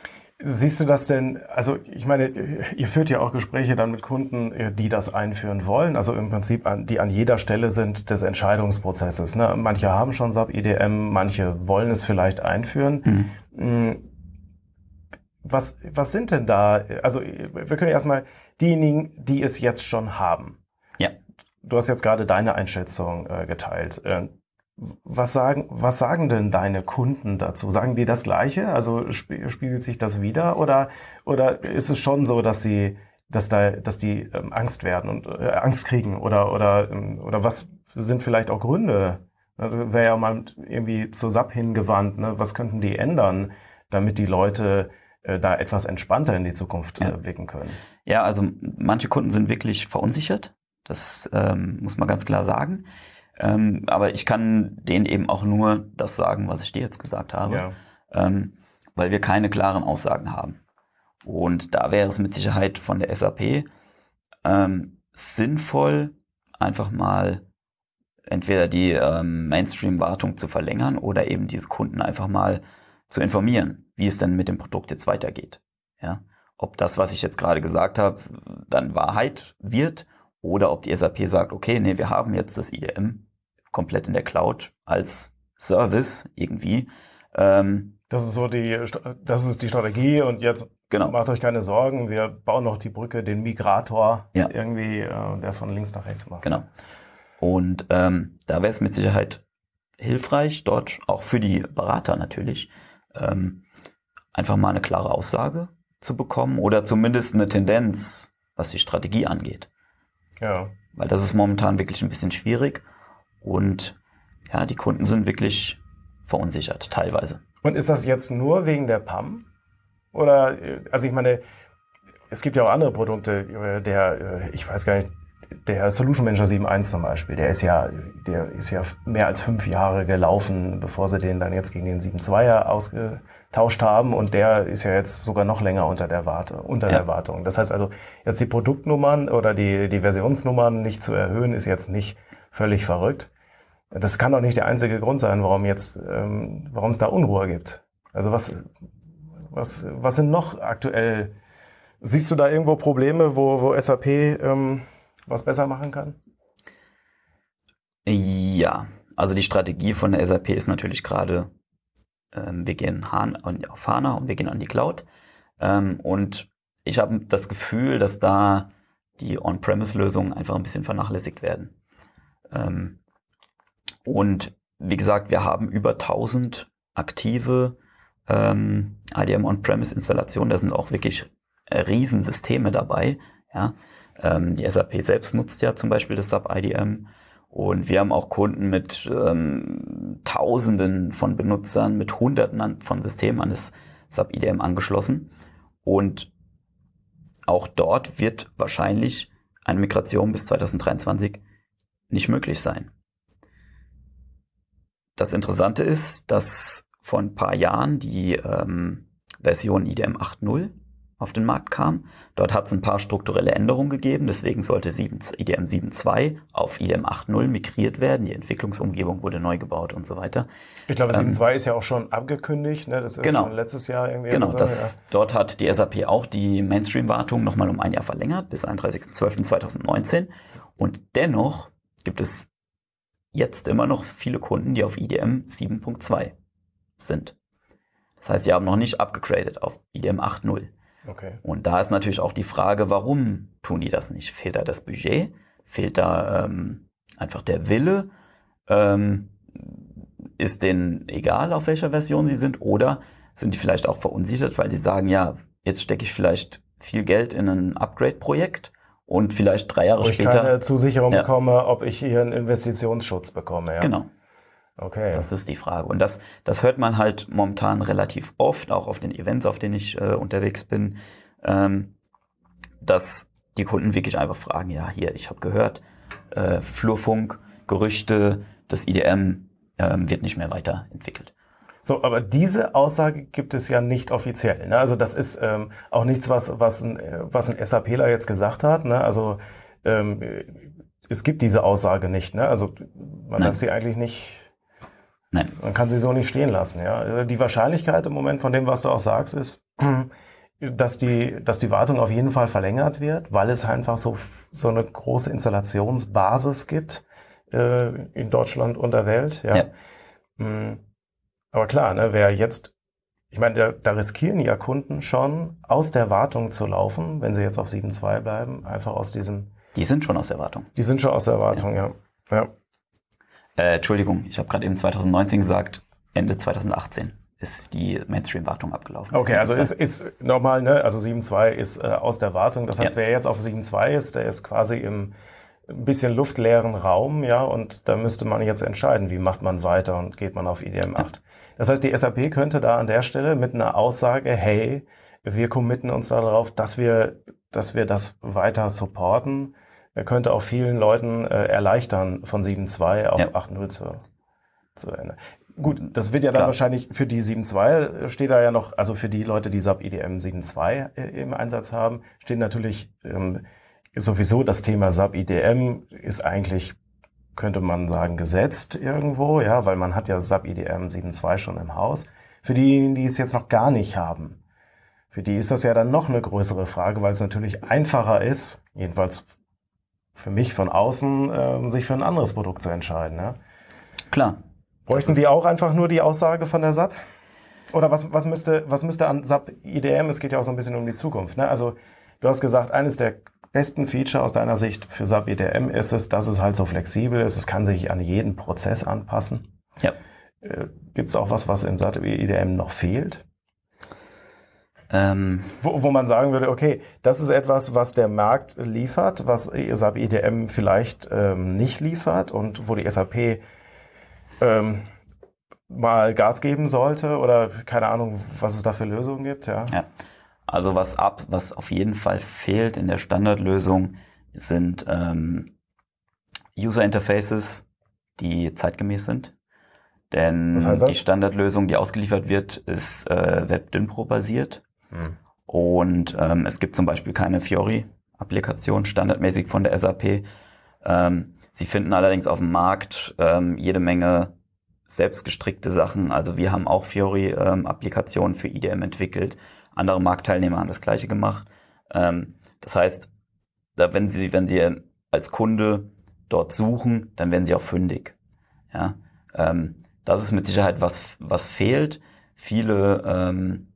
Siehst du das denn, also ich meine, ihr führt ja auch Gespräche dann mit Kunden, äh, die das einführen wollen, also im Prinzip, an, die an jeder Stelle sind des Entscheidungsprozesses. Ne? Manche haben schon SAP IDM, manche wollen es vielleicht einführen. Mhm. Was, was sind denn da, also wir können erstmal diejenigen, die es jetzt schon haben. Du hast jetzt gerade deine Einschätzung äh, geteilt. Äh, was sagen, was sagen denn deine Kunden dazu? Sagen die das Gleiche? Also spiegelt sich das wieder? Oder, oder ist es schon so, dass sie, dass da, dass die ähm, Angst werden und äh, Angst kriegen? Oder, oder, ähm, oder was sind vielleicht auch Gründe? Also Wäre ja mal irgendwie zur SAP hingewandt. Ne? Was könnten die ändern, damit die Leute äh, da etwas entspannter in die Zukunft ja. Äh, blicken können? Ja, also manche Kunden sind wirklich verunsichert. Das ähm, muss man ganz klar sagen. Ähm, aber ich kann denen eben auch nur das sagen, was ich dir jetzt gesagt habe, ja. ähm, weil wir keine klaren Aussagen haben. Und da wäre es mit Sicherheit von der SAP ähm, sinnvoll, einfach mal entweder die ähm, Mainstream-Wartung zu verlängern oder eben diese Kunden einfach mal zu informieren, wie es denn mit dem Produkt jetzt weitergeht. Ja? Ob das, was ich jetzt gerade gesagt habe, dann Wahrheit wird oder ob die SAP sagt, okay, nee, wir haben jetzt das IDM komplett in der Cloud als Service irgendwie. Ähm, das ist so die, das ist die Strategie und jetzt genau. macht euch keine Sorgen, wir bauen noch die Brücke, den Migrator ja. irgendwie, äh, der von links nach rechts macht. Genau. Und ähm, da wäre es mit Sicherheit hilfreich, dort auch für die Berater natürlich, ähm, einfach mal eine klare Aussage zu bekommen oder zumindest eine Tendenz, was die Strategie angeht. Ja. Weil das ist momentan wirklich ein bisschen schwierig. Und ja, die Kunden sind wirklich verunsichert, teilweise. Und ist das jetzt nur wegen der PAM? Oder, also ich meine, es gibt ja auch andere Produkte, der, ich weiß gar nicht, der Solution Manager 7.1 zum Beispiel, der ist ja, der ist ja mehr als fünf Jahre gelaufen, bevor sie den dann jetzt gegen den 7.2er ausgetauscht haben und der ist ja jetzt sogar noch länger unter der Warte, unter ja. der Wartung. Das heißt also, jetzt die Produktnummern oder die, die Versionsnummern nicht zu erhöhen, ist jetzt nicht völlig verrückt. Das kann doch nicht der einzige Grund sein, warum jetzt, ähm, warum es da Unruhe gibt. Also was, was, was sind noch aktuell? Siehst du da irgendwo Probleme, wo, wo SAP ähm, was besser machen kann? Ja, also die Strategie von der SAP ist natürlich gerade, wir gehen auf HANA und wir gehen an die Cloud. Ähm, und ich habe das Gefühl, dass da die On-Premise-Lösungen einfach ein bisschen vernachlässigt werden. Ähm, und wie gesagt, wir haben über 1000 aktive ähm, IDM On-Premise-Installationen. Da sind auch wirklich Riesensysteme dabei. Ja? Ähm, die SAP selbst nutzt ja zum Beispiel das SAP IDM. Und wir haben auch Kunden mit ähm, Tausenden von Benutzern, mit Hunderten von Systemen an das SAP IDM angeschlossen. Und auch dort wird wahrscheinlich eine Migration bis 2023 nicht möglich sein. Das Interessante ist, dass vor ein paar Jahren die ähm, Version IDM 8.0 auf den Markt kam. Dort hat es ein paar strukturelle Änderungen gegeben, deswegen sollte 7, IDM 7.2 auf IDM 8.0 migriert werden. Die Entwicklungsumgebung wurde neu gebaut und so weiter. Ich glaube, 7.2 ähm, ist ja auch schon abgekündigt, ne? das ist genau, schon letztes Jahr irgendwie. Genau, so, das, ja. dort hat die SAP auch die Mainstream-Wartung nochmal um ein Jahr verlängert, bis 31.12.2019. Und dennoch gibt es jetzt immer noch viele Kunden, die auf IDM 7.2 sind. Das heißt, sie haben noch nicht abgegradet auf IDM 8.0. Okay. Und da ist natürlich auch die Frage, warum tun die das nicht? Fehlt da das Budget? Fehlt da ähm, einfach der Wille? Ähm, ist denen egal, auf welcher Version sie sind? Oder sind die vielleicht auch verunsichert, weil sie sagen, ja, jetzt stecke ich vielleicht viel Geld in ein Upgrade-Projekt und vielleicht drei Jahre Wo später. ich keine Zusicherung ja. bekomme, ob ich hier einen Investitionsschutz bekomme. Ja? Genau. Okay. Das ist die Frage. Und das, das hört man halt momentan relativ oft, auch auf den Events, auf denen ich äh, unterwegs bin, ähm, dass die Kunden wirklich einfach fragen, ja, hier, ich habe gehört, äh, Flurfunk, Gerüchte, das IDM ähm, wird nicht mehr weiterentwickelt. So, aber diese Aussage gibt es ja nicht offiziell. Ne? Also das ist ähm, auch nichts, was, was, ein, was ein SAPler jetzt gesagt hat. Ne? Also ähm, es gibt diese Aussage nicht. Ne? Also man Nein. darf sie eigentlich nicht, Nein. man kann sie so nicht stehen lassen. Ja? Die Wahrscheinlichkeit im Moment von dem, was du auch sagst, ist, dass die, dass die Wartung auf jeden Fall verlängert wird, weil es einfach so, so eine große Installationsbasis gibt äh, in Deutschland und der Welt. Ja. Ja. Mm. Aber klar, ne, wer jetzt, ich meine, da, da riskieren ja Kunden schon, aus der Wartung zu laufen, wenn sie jetzt auf 7.2 bleiben, einfach aus diesem, Die sind schon aus der Wartung. die sind schon aus der Wartung, ja. ja. Äh, Entschuldigung, ich habe gerade eben 2019 gesagt, Ende 2018 ist die Mainstream-Wartung abgelaufen. Okay, also 7.2. ist, ist normal, ne? Also 7.2 ist äh, aus der Wartung. Das heißt, Ja. wer jetzt auf 7.2 ist, der ist quasi im ein bisschen luftleeren Raum, ja, und da müsste man jetzt entscheiden, wie macht man weiter und geht man auf IDM 8. Das heißt, die SAP könnte da an der Stelle mit einer Aussage, hey, wir committen uns darauf, dass wir, dass wir das weiter supporten, er könnte auch vielen Leuten äh, erleichtern, von 7.2 auf Ja. 8.0 zu, zu ändern. Gut, das wird ja dann Klar. wahrscheinlich für die 7.2 steht da ja noch, also für die Leute, die SAP IDM 7.2 äh, im Einsatz haben, steht natürlich ähm, sowieso das Thema SAP IDM ist eigentlich, könnte man sagen, gesetzt irgendwo, ja, weil man hat ja SAP IDM 7.2 schon im Haus. Für diejenigen, die es jetzt noch gar nicht haben, für die ist das ja dann noch eine größere Frage, weil es natürlich einfacher ist, jedenfalls für mich von außen, ähm, sich für ein anderes Produkt zu entscheiden. Ja. Klar. Bräuchten die auch einfach nur die Aussage von der SAP? Oder was, was, müsste, was müsste an SAP IDM, es geht ja auch so ein bisschen um die Zukunft. Ne? Also du hast gesagt, eines der besten Feature aus deiner Sicht für SAP IDM ist es, dass es halt so flexibel ist, es kann sich an jeden Prozess anpassen. Ja. Äh, Gibt es auch was, was in SAP IDM noch fehlt? Ähm, Wo, wo man sagen würde, okay, das ist etwas, was der Markt liefert, was SAP IDM vielleicht ähm, nicht liefert und wo die SAP ähm, mal Gas geben sollte oder keine Ahnung, was es da für Lösungen gibt, ja. ja. Also was ab, was auf jeden Fall fehlt in der Standardlösung, sind ähm, User Interfaces, die zeitgemäß sind. Denn die Standardlösung, die ausgeliefert wird, ist äh, WebDynpro basiert. Hm. Und ähm, es gibt zum Beispiel keine Fiori-Applikation standardmäßig von der SAP. Ähm, sie finden allerdings auf dem Markt ähm, jede Menge selbstgestrickte Sachen. Also wir haben auch Fiori-Applikationen für IDM entwickelt. Andere Marktteilnehmer haben das gleiche gemacht. Ähm, das heißt, da, wenn Sie, wenn Sie als Kunde dort suchen, dann werden Sie auch fündig. Ja, ähm, das ist mit Sicherheit was, was fehlt. Viele ähm,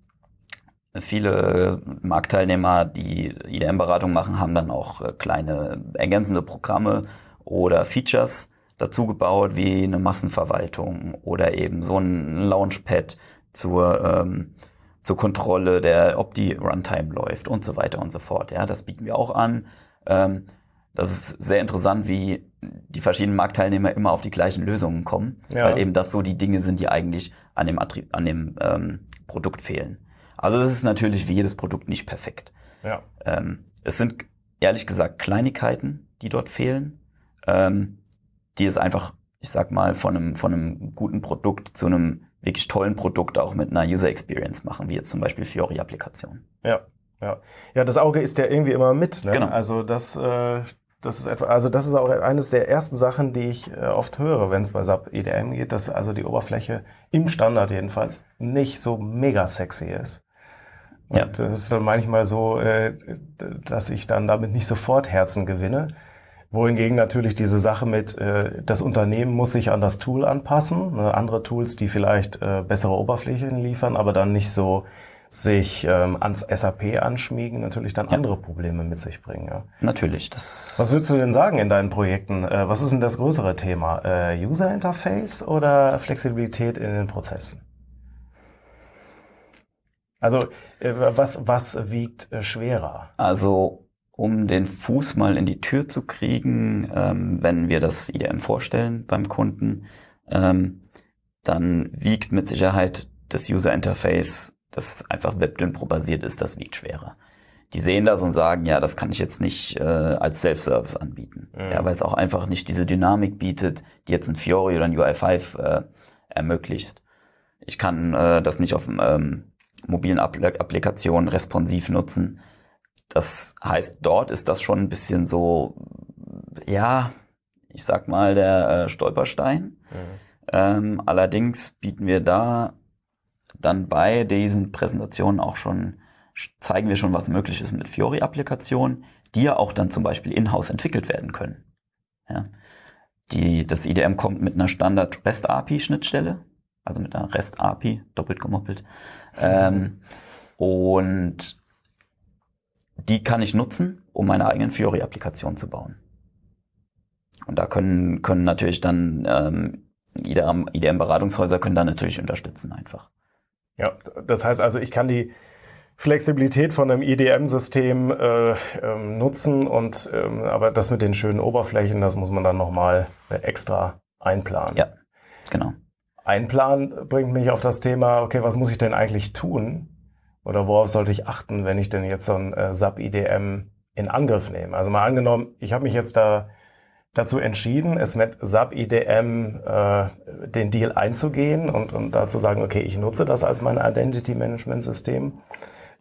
Viele Marktteilnehmer, die IDM-Beratung machen, haben dann auch äh, kleine ergänzende Programme oder Features dazu gebaut, wie eine Massenverwaltung oder eben so ein Launchpad zur, ähm, zur Kontrolle der, ob die Runtime läuft und so weiter und so fort. Ja, das bieten wir auch an. Ähm, das ist sehr interessant, wie die verschiedenen Marktteilnehmer immer auf die gleichen Lösungen kommen, Ja. weil eben das so die Dinge sind, die eigentlich an dem, Attrib an dem ähm, Produkt fehlen. Also das ist natürlich wie jedes Produkt nicht perfekt. Ja. Ähm, es sind ehrlich gesagt Kleinigkeiten, die dort fehlen, ähm, die es einfach, ich sag mal, von einem, von einem guten Produkt zu einem wirklich tollen Produkt auch mit einer User Experience machen, wie jetzt zum Beispiel Fiori-Applikationen. Ja, ja. Ja, das Auge ist ja irgendwie immer mit. Ne? Genau. Also das, äh, das ist etwa, also das ist auch eines der ersten Sachen, die ich äh, oft höre, wenn es bei SAP EDM geht, dass also die Oberfläche im Standard jedenfalls nicht so mega sexy ist. Und Ja. das ist dann manchmal so, äh, dass ich dann damit nicht sofort Herzen gewinne. Wohingegen natürlich diese Sache mit, äh, das Unternehmen muss sich an das Tool anpassen, ne? andere Tools, die vielleicht äh, bessere Oberflächen liefern, aber dann nicht so sich ähm, ans SAP anschmiegen, natürlich dann Ja. andere Probleme mit sich bringen. Ja. Natürlich, das Was würdest du denn sagen in deinen Projekten? Äh, was ist denn das größere Thema? Äh, User Interface oder Flexibilität in den Prozessen? Also äh, was, was wiegt äh, schwerer? Also, um den Fuß mal in die Tür zu kriegen, ähm, wenn wir das IDM vorstellen beim Kunden, ähm, dann wiegt mit Sicherheit das User Interface, das einfach WebDynpro basiert ist, das wiegt schwerer. die sehen das und sagen, ja, das kann ich jetzt nicht äh, als Self-Service anbieten. Mhm. Ja, weil es auch einfach nicht diese Dynamik bietet, die jetzt ein Fiori oder ein UI5 äh, ermöglicht. Ich kann äh, das nicht auf ähm, mobilen Appl Applikationen responsiv nutzen. Das heißt, dort ist das schon ein bisschen so, ja, ich sag mal, der äh, Stolperstein. Mhm. Ähm, allerdings bieten wir da dann bei diesen Präsentationen auch schon, zeigen wir schon, was möglich ist mit Fiori-Applikationen, die ja auch dann zum Beispiel in-house entwickelt werden können. Ja. Die, das IDM kommt mit einer Standard REST-API-Schnittstelle, also mit einer REST-API, doppelt gemoppelt. Ähm, und die kann ich nutzen, um meine eigenen Fiori-Applikationen zu bauen. Und da können, können natürlich dann ähm, IDM-Beratungshäuser können da natürlich unterstützen einfach. Ja, das heißt also, ich kann die Flexibilität von einem IDM-System äh, ähm, nutzen und ähm, aber das mit den schönen Oberflächen, das muss man dann nochmal extra einplanen. Ja, genau. Einplanen bringt mich auf das Thema, okay, was muss ich denn eigentlich tun? Oder worauf sollte ich achten, wenn ich denn jetzt so ein äh, SAP-IDM in Angriff nehme? Also mal angenommen, ich habe mich jetzt da dazu entschieden, es mit SAP IDM äh, den Deal einzugehen und, und da zu sagen, okay, ich nutze das als mein Identity Management System.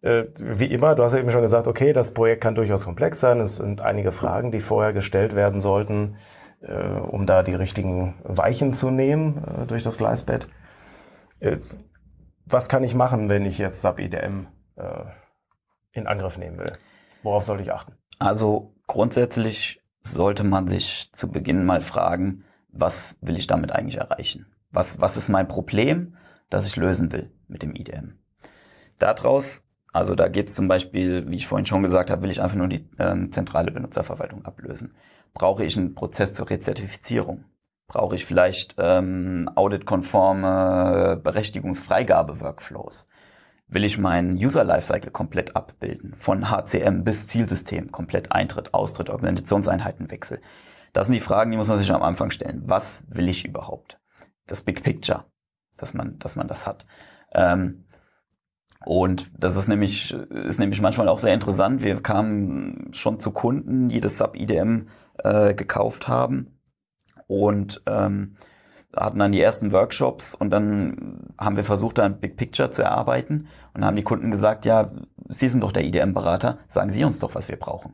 Äh, wie immer, du hast ja eben schon gesagt, okay, das Projekt kann durchaus komplex sein. Es sind einige Fragen, die vorher gestellt werden sollten, um da die richtigen Weichen zu nehmen äh, durch das Gleisbett. Äh, was kann ich machen, wenn ich jetzt SAP IDM äh, in Angriff nehmen will? Worauf soll ich achten? Also grundsätzlich sollte man sich zu Beginn mal fragen, was will ich damit eigentlich erreichen? Was, was ist mein Problem, das ich lösen will mit dem IDM? Daraus, also da geht es zum Beispiel, wie ich vorhin schon gesagt habe, will ich einfach nur die ähm, zentrale Benutzerverwaltung ablösen. Brauche ich einen Prozess zur Rezertifizierung? Brauche ich vielleicht ähm, auditkonforme Berechtigungsfreigabe-Workflows? will ich meinen User Lifecycle komplett abbilden, von HCM bis Zielsystem, komplett Eintritt, Austritt, Organisationseinheitenwechsel. Das sind die Fragen, die muss man sich am Anfang stellen. Was will ich überhaupt? Das Big Picture, dass man, dass man das hat. Ähm, und das ist nämlich, ist nämlich manchmal auch sehr interessant. Wir kamen schon zu Kunden, die das Sub-IDM äh, gekauft haben und ähm, hatten dann die ersten Workshops und dann haben wir versucht, da ein Big Picture zu erarbeiten und haben die Kunden gesagt, ja, Sie sind doch der IDM-Berater, sagen Sie uns doch, was wir brauchen.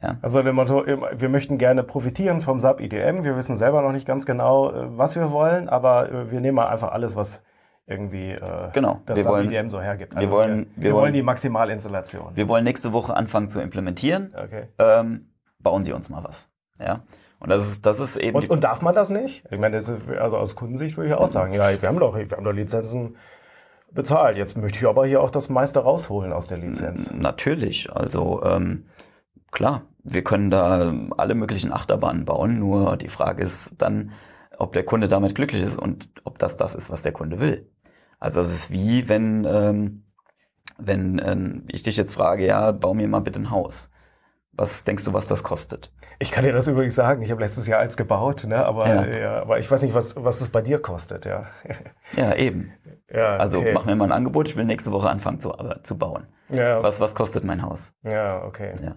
Ja. Also dem Motto, wir möchten gerne profitieren vom SAP IDM. Wir wissen selber noch nicht ganz genau, äh, was wir wollen, aber äh, wir nehmen mal einfach alles, was irgendwie äh, genau. das wir wollen, IDM so hergibt. Also wir, wollen, wir, wir wollen die Maximalinstallation. Wir wollen nächste Woche anfangen zu implementieren. Okay. Ähm, bauen Sie uns mal was. Ja. Und das ist, das ist eben. Und, und darf man das nicht? Ich meine, ist, also aus Kundensicht würde ich auch sagen, ja, wir haben doch, wir haben doch Lizenzen bezahlt. Jetzt möchte ich aber hier auch das meiste rausholen aus der Lizenz. Natürlich. Also ähm, klar, wir können da alle möglichen Achterbahnen bauen. Nur die Frage ist dann, ob der Kunde damit glücklich ist und ob das das ist, was der Kunde will. Also es ist wie wenn ähm, wenn ähm, ich dich jetzt frage, ja, bau mir mal bitte ein Haus. Was denkst du, was das kostet? Ich kann dir das übrigens sagen. Ich habe letztes Jahr eins gebaut, ne? aber, ja. Ja, aber ich weiß nicht, was, was das bei dir kostet. Ja, ja eben. Ja, also okay. mach mir mal ein Angebot. Ich will nächste Woche anfangen zu, zu bauen. Ja. Was, was kostet mein Haus? Ja, okay. Ja.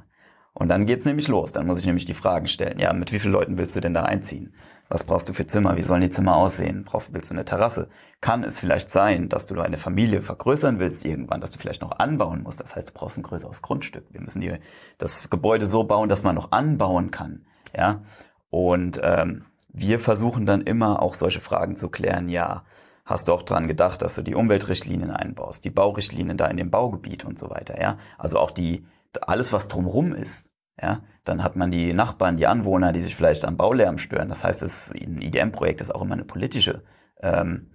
Und dann geht's nämlich los. Dann muss ich nämlich die Fragen stellen. Ja, mit wie vielen Leuten willst du denn da einziehen? Was brauchst du für Zimmer? Wie sollen die Zimmer aussehen? Brauchst, willst du eine Terrasse? Kann es vielleicht sein, dass du eine Familie vergrößern willst irgendwann, dass du vielleicht noch anbauen musst? Das heißt, du brauchst ein größeres Grundstück. Wir müssen dir das Gebäude so bauen, dass man noch anbauen kann. Ja. Und ähm, wir versuchen dann immer auch solche Fragen zu klären. Ja, hast du auch dran gedacht, dass du die Umweltrichtlinien einbaust, die Baurichtlinien da in dem Baugebiet und so weiter. Ja, also auch die alles, was drumherum ist. Ja, dann hat man die Nachbarn, die Anwohner, die sich vielleicht am Baulärm stören. Das heißt, ein IDM-Projekt ist auch immer eine politische, ähm,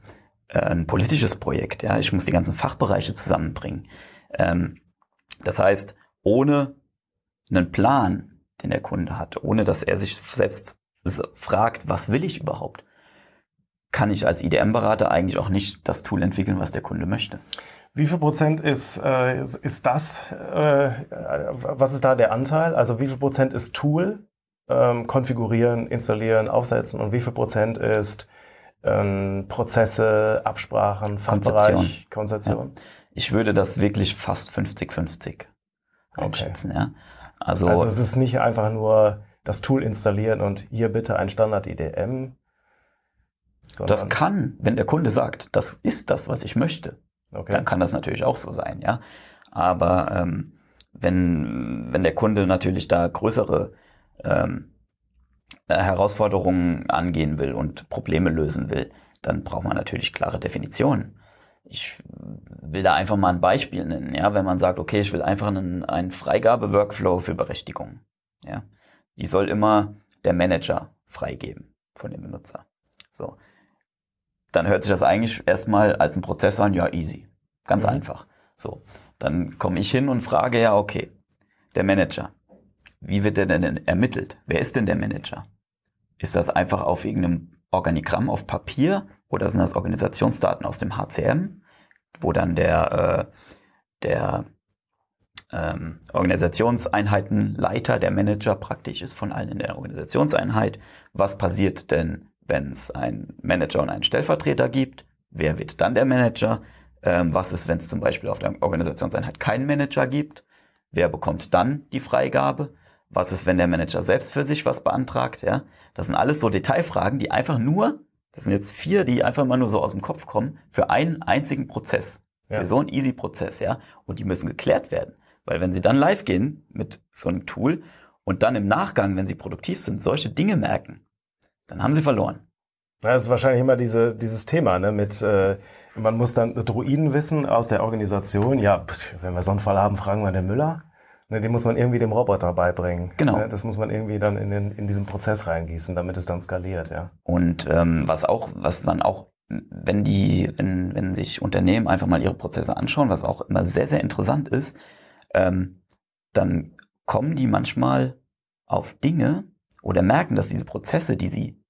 äh, ein politisches Projekt. Ja, ich muss die ganzen Fachbereiche zusammenbringen. Ähm, das heißt, ohne einen Plan, den der Kunde hat, ohne dass er sich selbst fragt, was will ich überhaupt, kann ich als IDM-Berater eigentlich auch nicht das Tool entwickeln, was der Kunde möchte. Wie viel Prozent ist, äh, ist, ist das, äh, was ist da der Anteil? Also wie viel Prozent ist Tool, ähm, konfigurieren, installieren, aufsetzen und wie viel Prozent ist ähm, Prozesse, Absprachen, Fachbereich, Konzeption? Ja. Ich würde das wirklich fast 50-50 einschätzen. Okay. Ja? Also, also es ist nicht einfach nur das Tool installieren und hier bitte ein Standard IDM. Das kann, wenn der Kunde sagt, das ist das, was ich möchte, okay. dann kann das natürlich auch so sein, ja. Aber ähm, wenn, wenn der Kunde natürlich da größere ähm, äh, Herausforderungen angehen will und Probleme lösen will, dann braucht man natürlich klare Definitionen. Ich will da einfach mal ein Beispiel nennen, ja, wenn man sagt, okay, ich will einfach einen, einen Freigabe-Workflow für Berechtigungen, ja. Die soll immer der Manager freigeben von dem Benutzer. So. Dann hört sich das eigentlich erstmal als ein Prozess an, ja, easy. Ganz mhm. einfach. So. Dann komme ich hin und frage, ja, okay, der Manager. Wie wird der denn ermittelt? Wer ist denn der Manager? Ist das einfach auf irgendeinem Organigramm auf Papier oder sind das Organisationsdaten aus dem HCM, wo dann der, äh, der ähm, Organisationseinheitenleiter, der Manager praktisch ist von allen in der Organisationseinheit. Was passiert denn, wenn es einen Manager und einen Stellvertreter gibt? Wer wird dann der Manager? Ähm, was ist, wenn es zum Beispiel auf der Organisationseinheit keinen Manager gibt? Wer bekommt dann die Freigabe? Was ist, wenn der Manager selbst für sich was beantragt? Ja, das sind alles so Detailfragen, die einfach nur, das sind jetzt vier, die einfach mal nur so aus dem Kopf kommen, für einen einzigen Prozess. Ja. Für so einen easy Prozess, ja. Und die müssen geklärt werden. Weil wenn sie dann live gehen mit so einem Tool und dann im Nachgang, wenn sie produktiv sind, solche Dinge merken, dann haben sie verloren. Das ist wahrscheinlich immer diese, dieses Thema, ne, mit, äh, man muss dann Druiden wissen aus der Organisation. Ja, wenn wir so einen Fall haben, fragen wir den Müller. Ne, den muss man irgendwie dem Roboter beibringen. Genau. Ne, das muss man irgendwie dann in, den, in diesen Prozess reingießen, damit es dann skaliert, ja. Und ähm, was auch, was man auch, wenn die, wenn, wenn sich Unternehmen einfach mal ihre Prozesse anschauen, was auch immer sehr, sehr interessant ist, ähm, dann kommen die manchmal auf Dinge oder merken, dass diese Prozesse, die sie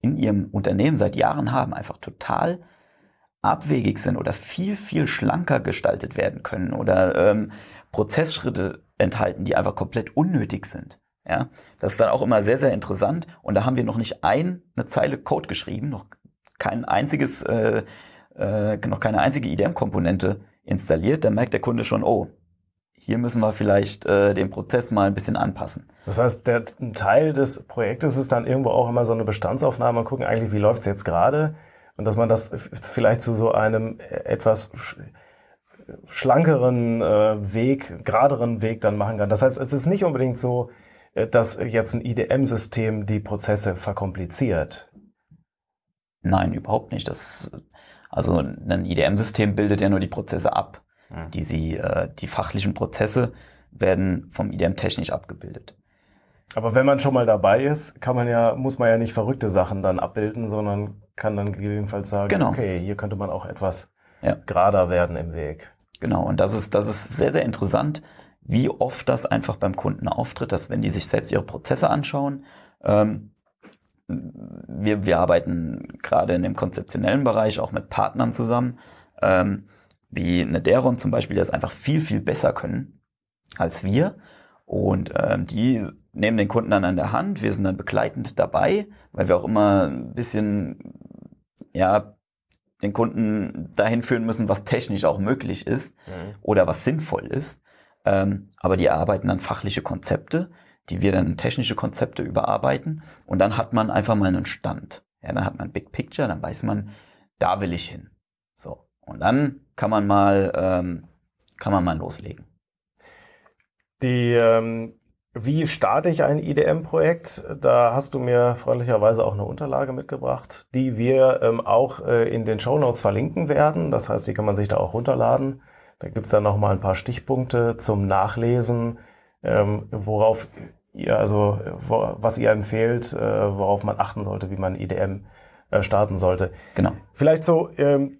in ihrem Unternehmen seit Jahren haben, einfach total abwegig sind oder viel, viel schlanker gestaltet werden können oder ähm, Prozessschritte enthalten, die einfach komplett unnötig sind. Ja, das ist dann auch immer sehr, sehr interessant. Und da haben wir noch nicht eine Zeile Code geschrieben, noch kein einziges, äh, äh, noch keine einzige IDM-Komponente installiert. Da merkt der Kunde schon, oh, hier müssen wir vielleicht äh, den Prozess mal ein bisschen anpassen. Das heißt, der ein Teil des Projektes ist dann irgendwo auch immer so eine Bestandsaufnahme und gucken eigentlich, wie läuft es jetzt gerade und dass man das vielleicht zu so einem etwas schlankeren äh, Weg, geraderen Weg dann machen kann. Das heißt, es ist nicht unbedingt so, äh, dass jetzt ein IDM-System die Prozesse verkompliziert. Nein, überhaupt nicht. Das, also ein IDM-System bildet ja nur die Prozesse ab. Die, sie, äh, die fachlichen Prozesse werden vom IDM technisch abgebildet. Aber wenn man schon mal dabei ist, kann man ja, muss man ja nicht verrückte Sachen dann abbilden, sondern kann dann gegebenenfalls sagen, genau. okay, hier könnte man auch etwas ja. gerader werden im Weg. Genau, und das ist, das ist sehr, sehr interessant, wie oft das einfach beim Kunden auftritt, dass wenn die sich selbst ihre Prozesse anschauen, ähm, wir, wir arbeiten gerade in dem konzeptionellen Bereich auch mit Partnern zusammen, ähm, wie eine Deron zum Beispiel, die das einfach viel, viel besser können als wir. Und ähm, die nehmen den Kunden dann an der Hand, wir sind dann begleitend dabei, weil wir auch immer ein bisschen, ja, den Kunden dahin führen müssen, was technisch auch möglich ist mhm. oder was sinnvoll ist. Ähm, aber die erarbeiten dann fachliche Konzepte, die wir dann technische Konzepte überarbeiten und dann hat man einfach mal einen Stand. Ja, dann hat man ein Big Picture, dann weiß man, da will ich hin. So. Und dann kann man mal, ähm, kann man mal loslegen. Die, ähm, wie starte ich ein IDM-Projekt? Da hast du mir freundlicherweise auch eine Unterlage mitgebracht, die wir ähm, auch äh, in den Show Notes verlinken werden. Das heißt, die kann man sich da auch runterladen. Da gibt's dann nochmal ein paar Stichpunkte zum Nachlesen, ähm, worauf ihr, also wo, was ihr empfehlt, äh, worauf man achten sollte, wie man IDM äh, starten sollte. Genau. Vielleicht so ähm,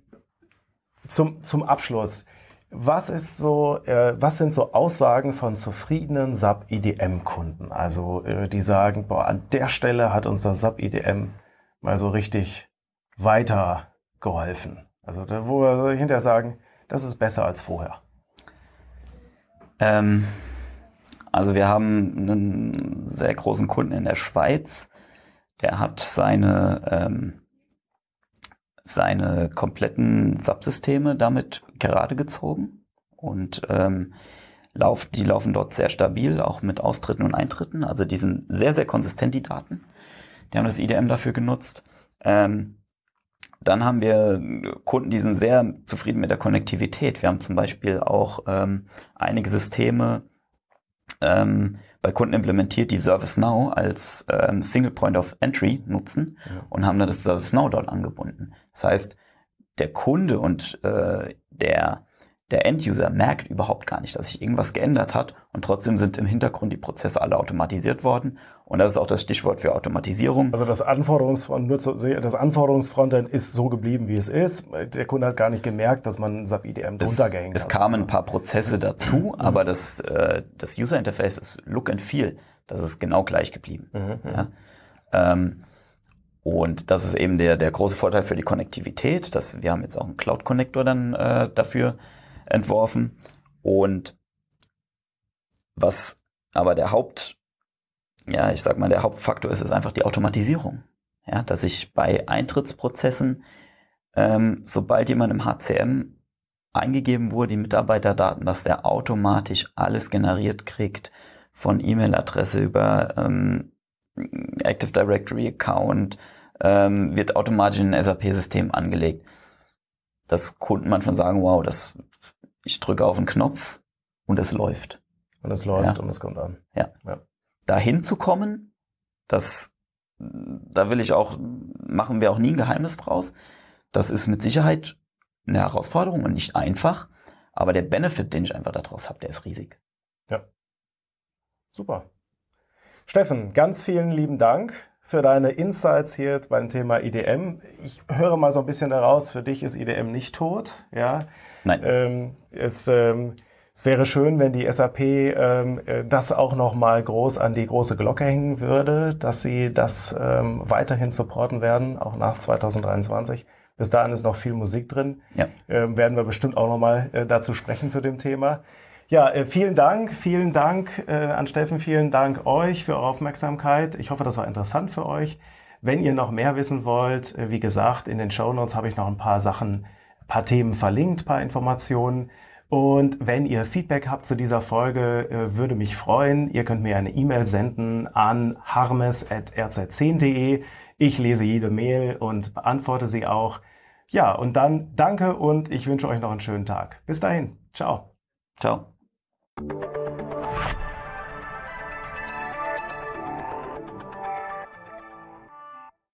zum, zum Abschluss. Was ist so, äh, was sind so Aussagen von zufriedenen SAP IDM Kunden? Also äh, die sagen, boah, an der Stelle hat uns das SAP IDM mal so richtig weitergeholfen. Also da, wo wir hinterher sagen, das ist besser als vorher. Ähm, also wir haben einen sehr großen Kunden in der Schweiz, der hat seine ähm, seine kompletten Subsysteme damit gerade gezogen und ähm, Lauf, die laufen dort sehr stabil, auch mit Austritten und Eintritten. Also die sind sehr, sehr konsistent, die Daten. Die haben das IDM dafür genutzt. Ähm, dann haben wir Kunden, die sind sehr zufrieden mit der Konnektivität. Wir haben zum Beispiel auch ähm, einige Systeme ähm, bei Kunden implementiert, die ServiceNow als ähm, Single Point of Entry nutzen ja. und haben dann das ServiceNow dort angebunden. Das heißt, der Kunde und äh, der der End-User merkt überhaupt gar nicht, dass sich irgendwas geändert hat und trotzdem sind im Hintergrund die Prozesse alle automatisiert worden. Und das ist auch das Stichwort für Automatisierung. Also das Anforderungsfront, nur zu, das Anforderungsfrontend ist so geblieben, wie es ist. Der Kunde hat gar nicht gemerkt, dass man SAP IDM drunter gehängt hat. Es kamen ein paar Prozesse dazu, mhm. aber das, äh, das User Interface ist Look and Feel. Das ist genau gleich geblieben. Mhm. mhm. Ja? Ähm, und das ist eben der, der große Vorteil für die Konnektivität. Dass wir haben jetzt auch einen Cloud-Connector dann äh, dafür entworfen. Und was aber der Haupt, ja, ich sag mal, der Hauptfaktor ist, ist einfach die Automatisierung. Ja, dass ich bei Eintrittsprozessen, ähm, sobald jemand im HCM eingegeben wurde, die Mitarbeiterdaten, dass der automatisch alles generiert kriegt, von E-Mail-Adresse über ähm, Active Directory Account, ähm, wird automatisch in ein SAP-System angelegt. Dass Kunden manchmal sagen, wow, das ich drücke auf einen Knopf und es läuft. Und es läuft ja. und es kommt an. Ja. ja. Dahin zu kommen, das, da will ich auch, machen wir auch nie ein Geheimnis draus. Das ist mit Sicherheit eine Herausforderung und nicht einfach. Aber der Benefit, den ich einfach daraus habe, der ist riesig. Ja. Super. Steffen, ganz vielen lieben Dank für deine Insights hier beim Thema IDM. Ich höre mal so ein bisschen daraus, für dich ist IDM nicht tot, ja. Nein. Ähm, es, ähm, es wäre schön, wenn die SAP ähm, äh, das auch noch mal groß an die große Glocke hängen würde, dass sie das ähm, weiterhin supporten werden, auch nach 2023. Bis dahin ist noch viel Musik drin. Ja. Ähm, werden wir bestimmt auch noch mal äh, dazu sprechen zu dem Thema. Ja, äh, vielen Dank, vielen Dank äh, an Steffen, vielen Dank euch für eure Aufmerksamkeit. Ich hoffe, das war interessant für euch. Wenn ihr noch mehr wissen wollt, äh, wie gesagt, in den Show Notes habe ich noch ein paar Sachen paar Themen verlinkt, paar Informationen. Und wenn ihr Feedback habt zu dieser Folge, äh, würde mich freuen. Ihr könnt mir eine E-Mail senden an harmes.rz10.de. Ich lese jede Mail und beantworte sie auch. Ja, und dann danke und ich wünsche euch noch einen schönen Tag. Bis dahin. Ciao. Ciao.